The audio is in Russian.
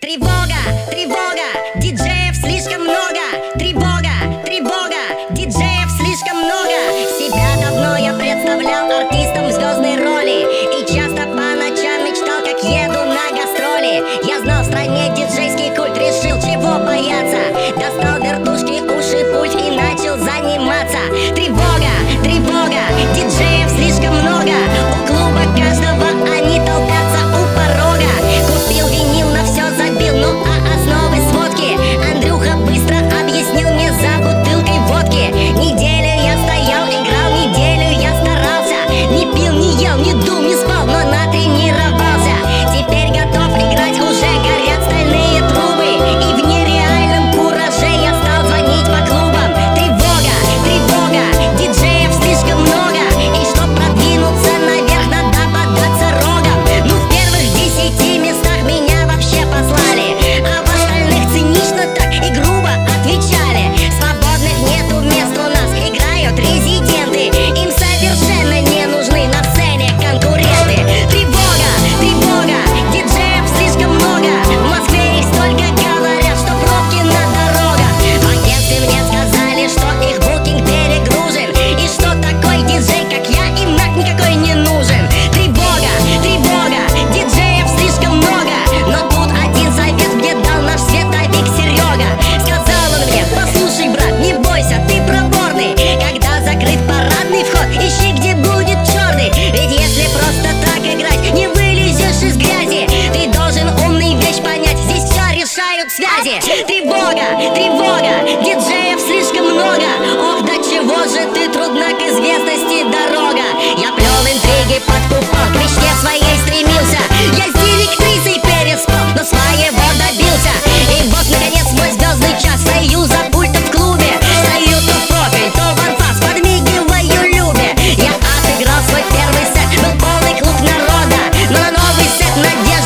Тревога, тревога, диджеев слишком много. мешают связи. Тревога, тревога, диджеев слишком много. Ох, до чего же ты трудна к известности дорога? Я плел интриги под купол, к мечте своей стремился. Я с директрисой переспал, но своего добился. И вот, наконец, мой звездный час. Стою за пультом в клубе. Стою то в профиль, то в анфас. Подмигиваю Любе. Я отыграл свой первый сет. Был полный клуб народа. Но на новый сет надежда